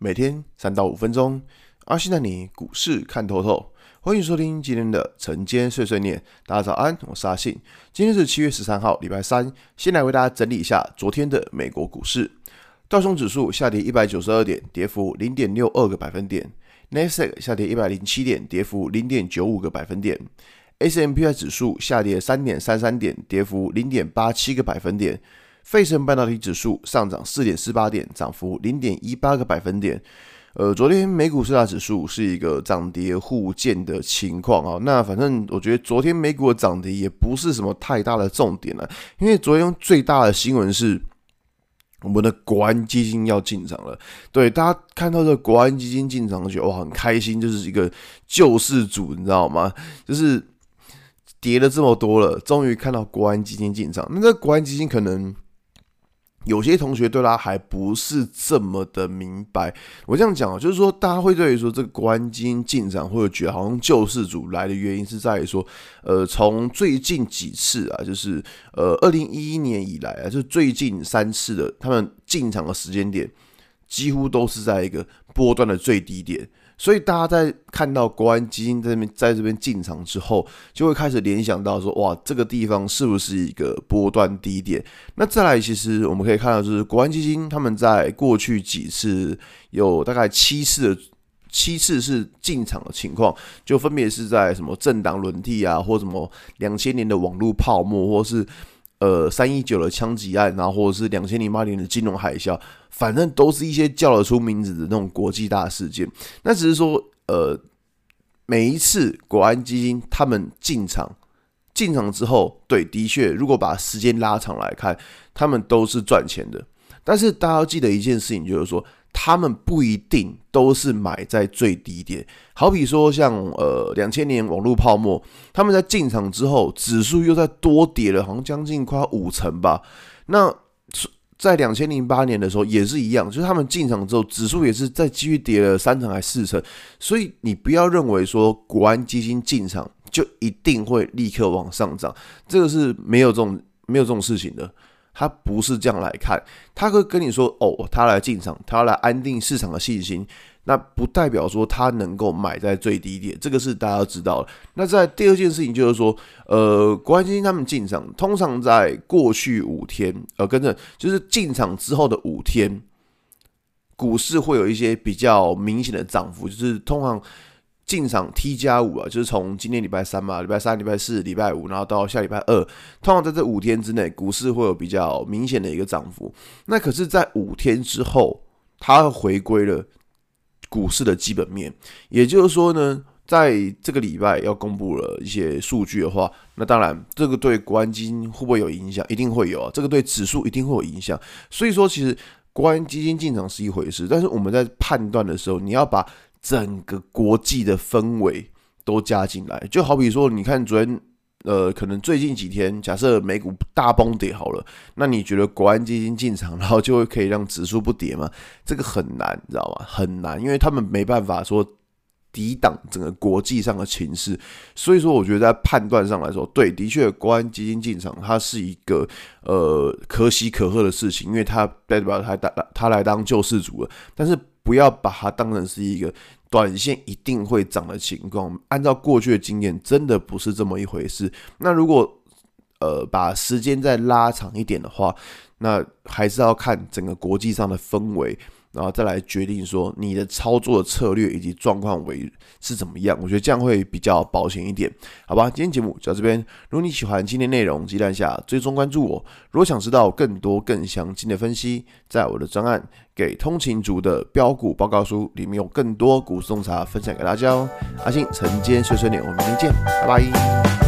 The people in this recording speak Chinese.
每天三到五分钟，阿信带你股市看透透。欢迎收听今天的晨间碎碎念。大家早安，我是阿信。今天是七月十三号，礼拜三。先来为大家整理一下昨天的美国股市。道琼指数下跌一百九十二点，跌幅零点六二个百分点。纳斯达克下跌一百零七点，跌幅零点九五个百分点。；，S M P I 指数下跌三点三三点，跌幅零点八七个百分点。费城半导体指数上涨四点四八点，涨幅零点一八个百分点。呃，昨天美股四大指数是一个涨跌互见的情况啊。那反正我觉得昨天美股的涨跌也不是什么太大的重点了，因为昨天最大的新闻是我们的国安基金要进场了。对，大家看到这国安基金进场，觉得哇很开心，就是一个救世主，你知道吗？就是跌了这么多了，终于看到国安基金进场。那这国安基金可能。有些同学对他还不是这么的明白，我这样讲啊，就是说大家会对于说这个国安基金进场，或者觉得好像救世主来的原因是在于说，呃，从最近几次啊，就是呃，二零一一年以来啊，就最近三次的他们进场的时间点，几乎都是在一个波段的最低点。所以大家在看到国安基金在这边在这边进场之后，就会开始联想到说，哇，这个地方是不是一个波段低点？那再来，其实我们可以看到，就是国安基金他们在过去几次有大概七次的七次是进场的情况，就分别是在什么政党轮替啊，或什么两千年的网络泡沫，或是。呃，三一九的枪击案，然后或者是两千零八年的金融海啸，反正都是一些叫得出名字的那种国际大事件。那只是说，呃，每一次国安基金他们进场，进场之后，对，的确，如果把时间拉长来看，他们都是赚钱的。但是大家要记得一件事情，就是说。他们不一定都是买在最低点，好比说像呃两千年网络泡沫，他们在进场之后，指数又在多跌了，好像将近快五成吧。那在两千零八年的时候也是一样，就是他们进场之后，指数也是再继续跌了三成还四成。所以你不要认为说国安基金进场就一定会立刻往上涨，这个是没有这种没有这种事情的。他不是这样来看，他会跟你说：“哦，他来进场，他要来安定市场的信心。”那不代表说他能够买在最低点，这个是大家要知道的。那在第二件事情就是说，呃，国安基金他们进场，通常在过去五天，呃，跟着就是进场之后的五天，股市会有一些比较明显的涨幅，就是通常。进场 T 加五啊，就是从今天礼拜三嘛，礼拜三、礼拜四、礼拜五，然后到下礼拜二，通常在这五天之内，股市会有比较明显的一个涨幅。那可是，在五天之后，它回归了股市的基本面。也就是说呢，在这个礼拜要公布了一些数据的话，那当然，这个对国安基金会不会有影响？一定会有啊。这个对指数一定会有影响。所以说，其实国安基金进场是一回事，但是我们在判断的时候，你要把整个国际的氛围都加进来，就好比说，你看昨天，呃，可能最近几天，假设美股大崩跌好了，那你觉得国安基金进场，然后就会可以让指数不跌吗？这个很难，你知道吗？很难，因为他们没办法说抵挡整个国际上的情势。所以说，我觉得在判断上来说，对，的确，国安基金进场，它是一个呃可喜可贺的事情，因为它代表他当他来当救世主了，但是。不要把它当成是一个短线一定会涨的情况。按照过去的经验，真的不是这么一回事。那如果呃把时间再拉长一点的话，那还是要看整个国际上的氛围。然后再来决定说你的操作的策略以及状况为是怎么样，我觉得这样会比较保险一点，好吧？今天节目就到这边。如果你喜欢今天内容，记得下追踪关注我。如果想知道更多更详尽的分析，在我的专案《给通勤族的标股报告书》里面有更多股市洞察分享给大家哦。阿信晨间碎碎念，我们明天见，拜拜。